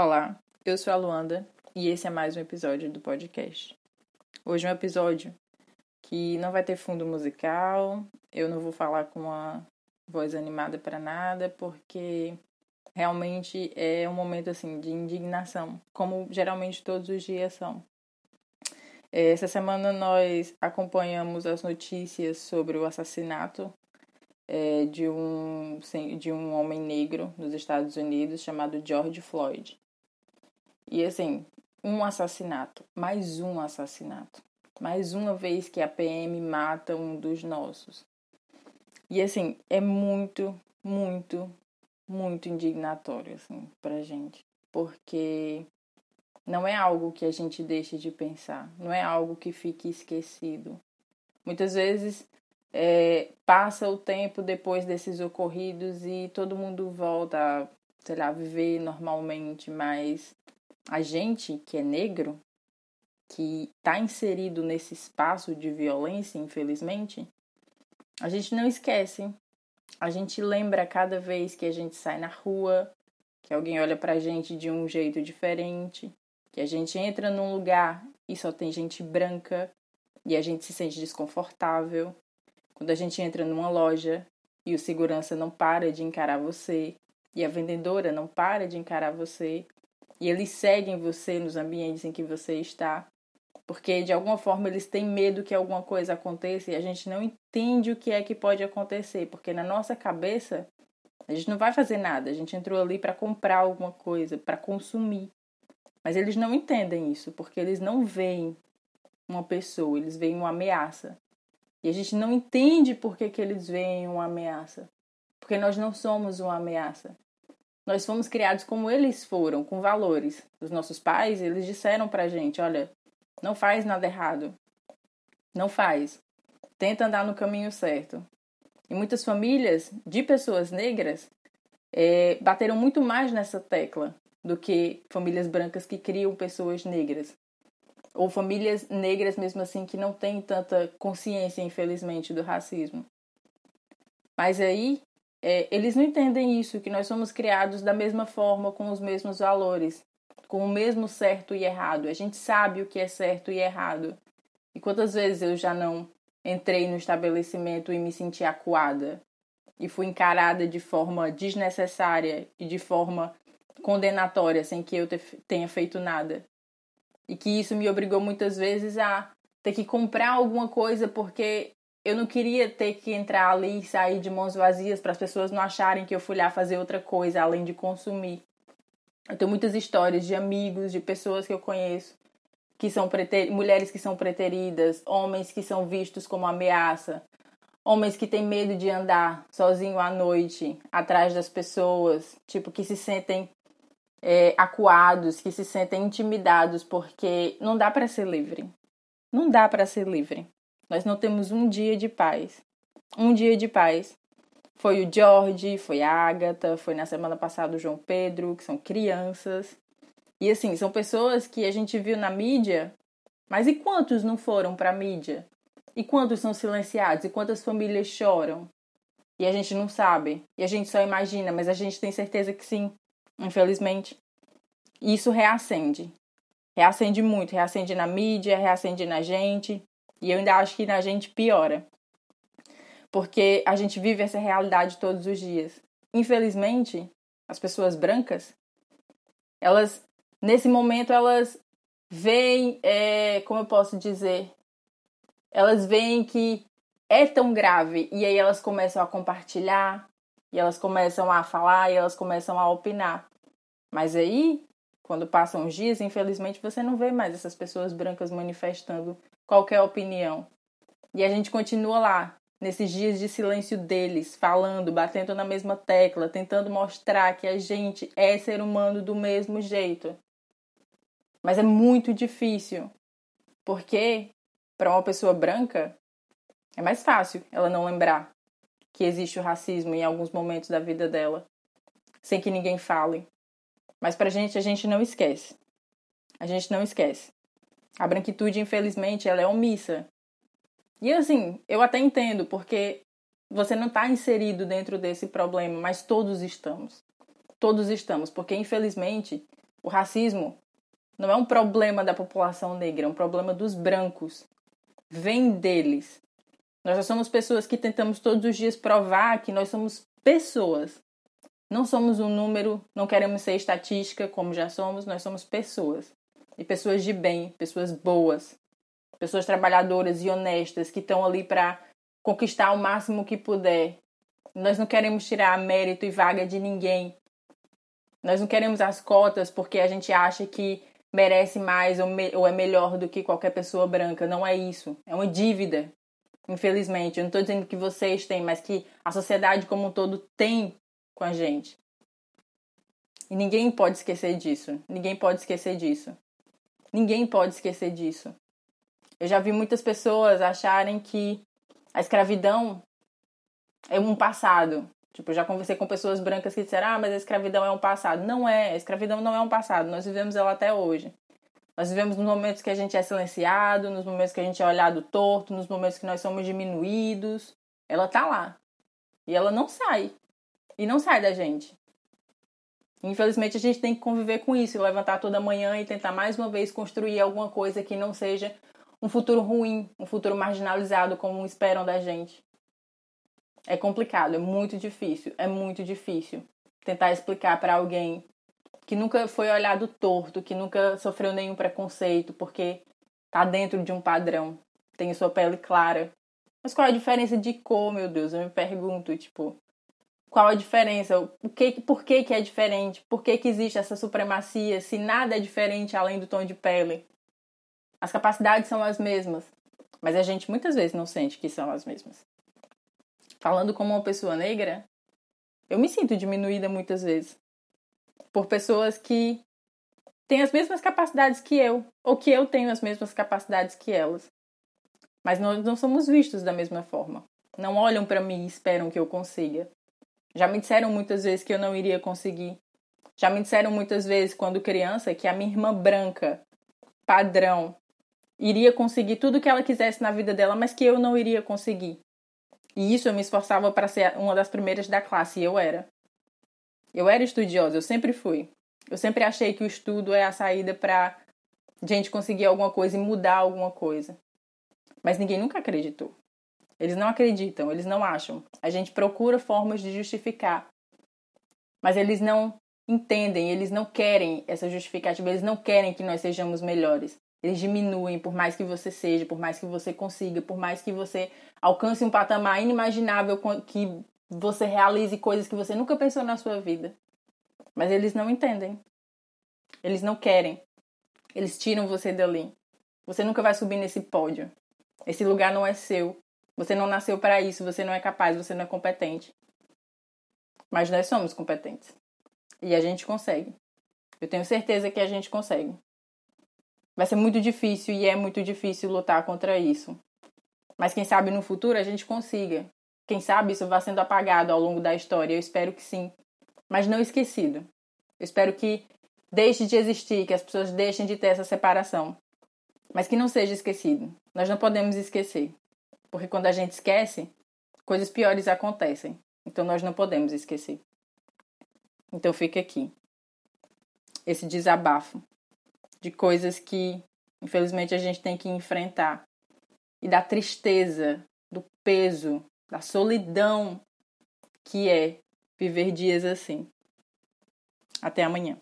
Olá, eu sou a Luanda e esse é mais um episódio do podcast. Hoje é um episódio que não vai ter fundo musical, eu não vou falar com uma voz animada para nada, porque realmente é um momento assim de indignação, como geralmente todos os dias são. Essa semana nós acompanhamos as notícias sobre o assassinato é, de, um, de um homem negro nos Estados Unidos chamado George Floyd. E assim, um assassinato, mais um assassinato, mais uma vez que a PM mata um dos nossos. E assim, é muito, muito, muito indignatório assim pra gente, porque não é algo que a gente deixe de pensar, não é algo que fique esquecido. Muitas vezes é, passa o tempo depois desses ocorridos e todo mundo volta sei lá, viver normalmente, mas a gente que é negro, que está inserido nesse espaço de violência, infelizmente, a gente não esquece. A gente lembra cada vez que a gente sai na rua, que alguém olha pra gente de um jeito diferente, que a gente entra num lugar e só tem gente branca e a gente se sente desconfortável. Quando a gente entra numa loja e o segurança não para de encarar você e a vendedora não para de encarar você e eles seguem você nos ambientes em que você está, porque de alguma forma eles têm medo que alguma coisa aconteça e a gente não entende o que é que pode acontecer, porque na nossa cabeça a gente não vai fazer nada, a gente entrou ali para comprar alguma coisa, para consumir. Mas eles não entendem isso, porque eles não veem uma pessoa, eles veem uma ameaça. E a gente não entende por que, que eles veem uma ameaça. Porque nós não somos uma ameaça. Nós fomos criados como eles foram, com valores. Os nossos pais, eles disseram pra gente, olha, não faz nada errado. Não faz. Tenta andar no caminho certo. E muitas famílias de pessoas negras é, bateram muito mais nessa tecla do que famílias brancas que criam pessoas negras. Ou famílias negras, mesmo assim, que não têm tanta consciência, infelizmente, do racismo. Mas aí é, eles não entendem isso, que nós somos criados da mesma forma, com os mesmos valores, com o mesmo certo e errado. A gente sabe o que é certo e errado. E quantas vezes eu já não entrei no estabelecimento e me senti acuada e fui encarada de forma desnecessária e de forma condenatória, sem que eu tenha feito nada. E que isso me obrigou muitas vezes a ter que comprar alguma coisa porque eu não queria ter que entrar ali e sair de mãos vazias para as pessoas não acharem que eu fui lá fazer outra coisa além de consumir. Eu tenho muitas histórias de amigos, de pessoas que eu conheço, que são preter... mulheres que são preteridas, homens que são vistos como ameaça, homens que têm medo de andar sozinho à noite atrás das pessoas, tipo que se sentem é, acuados, que se sentem intimidados porque não dá para ser livre. Não dá para ser livre. Nós não temos um dia de paz. Um dia de paz. Foi o George, foi a Agatha, foi na semana passada o João Pedro, que são crianças. E assim, são pessoas que a gente viu na mídia, mas e quantos não foram para a mídia? E quantos são silenciados? E quantas famílias choram? E a gente não sabe. E a gente só imagina, mas a gente tem certeza que sim, infelizmente. Isso reacende. Reacende muito, reacende na mídia, reacende na gente. E eu ainda acho que na gente piora. Porque a gente vive essa realidade todos os dias. Infelizmente, as pessoas brancas, elas, nesse momento, elas veem, é, como eu posso dizer, elas veem que é tão grave e aí elas começam a compartilhar, e elas começam a falar, e elas começam a opinar. Mas aí, quando passam os dias, infelizmente você não vê mais essas pessoas brancas manifestando qualquer opinião. E a gente continua lá, nesses dias de silêncio deles, falando, batendo na mesma tecla, tentando mostrar que a gente é ser humano do mesmo jeito. Mas é muito difícil, porque para uma pessoa branca é mais fácil ela não lembrar que existe o racismo em alguns momentos da vida dela, sem que ninguém fale. Mas pra gente a gente não esquece. A gente não esquece. A branquitude, infelizmente, ela é omissa. E assim, eu até entendo, porque você não está inserido dentro desse problema, mas todos estamos. Todos estamos, porque infelizmente O racismo não é um problema da população negra, é um problema dos brancos. Vem deles. Nós já somos pessoas que tentamos todos os dias provar que nós somos pessoas. Não somos um número, não queremos ser estatística como já somos, nós somos pessoas. E pessoas de bem, pessoas boas, pessoas trabalhadoras e honestas que estão ali para conquistar o máximo que puder. Nós não queremos tirar mérito e vaga de ninguém. Nós não queremos as cotas porque a gente acha que merece mais ou, me ou é melhor do que qualquer pessoa branca. Não é isso. É uma dívida. Infelizmente, eu não estou dizendo que vocês têm, mas que a sociedade como um todo tem com a gente. E ninguém pode esquecer disso. Ninguém pode esquecer disso. Ninguém pode esquecer disso. Eu já vi muitas pessoas acharem que a escravidão é um passado. Tipo, eu já conversei com pessoas brancas que disseram: ah, mas a escravidão é um passado. Não é, a escravidão não é um passado. Nós vivemos ela até hoje. Nós vivemos nos momentos que a gente é silenciado, nos momentos que a gente é olhado torto, nos momentos que nós somos diminuídos. Ela tá lá. E ela não sai e não sai da gente. Infelizmente, a gente tem que conviver com isso levantar toda manhã e tentar mais uma vez construir alguma coisa que não seja um futuro ruim, um futuro marginalizado como esperam da gente. É complicado, é muito difícil, é muito difícil tentar explicar para alguém que nunca foi olhado torto, que nunca sofreu nenhum preconceito, porque tá dentro de um padrão, tem sua pele clara. Mas qual é a diferença de cor, meu Deus? Eu me pergunto, tipo, qual a diferença? O que, por que, que é diferente? Por que, que existe essa supremacia se nada é diferente além do tom de pele? As capacidades são as mesmas, mas a gente muitas vezes não sente que são as mesmas. Falando como uma pessoa negra, eu me sinto diminuída muitas vezes por pessoas que têm as mesmas capacidades que eu, ou que eu tenho as mesmas capacidades que elas. Mas nós não somos vistos da mesma forma. Não olham para mim e esperam que eu consiga. Já me disseram muitas vezes que eu não iria conseguir. Já me disseram muitas vezes, quando criança, que a minha irmã branca, padrão, iria conseguir tudo que ela quisesse na vida dela, mas que eu não iria conseguir. E isso eu me esforçava para ser uma das primeiras da classe, e eu era. Eu era estudiosa, eu sempre fui. Eu sempre achei que o estudo é a saída para gente conseguir alguma coisa e mudar alguma coisa. Mas ninguém nunca acreditou. Eles não acreditam, eles não acham. A gente procura formas de justificar. Mas eles não entendem, eles não querem essa justificativa, eles não querem que nós sejamos melhores. Eles diminuem por mais que você seja, por mais que você consiga, por mais que você alcance um patamar inimaginável que você realize coisas que você nunca pensou na sua vida. Mas eles não entendem. Eles não querem. Eles tiram você dali. Você nunca vai subir nesse pódio. Esse lugar não é seu. Você não nasceu para isso, você não é capaz, você não é competente. Mas nós somos competentes. E a gente consegue. Eu tenho certeza que a gente consegue. Vai ser muito difícil e é muito difícil lutar contra isso. Mas quem sabe no futuro a gente consiga. Quem sabe isso vá sendo apagado ao longo da história. Eu espero que sim. Mas não esquecido. Eu espero que deixe de existir, que as pessoas deixem de ter essa separação. Mas que não seja esquecido. Nós não podemos esquecer. Porque quando a gente esquece, coisas piores acontecem. Então nós não podemos esquecer. Então fica aqui esse desabafo de coisas que infelizmente a gente tem que enfrentar e da tristeza, do peso, da solidão que é viver dias assim. Até amanhã.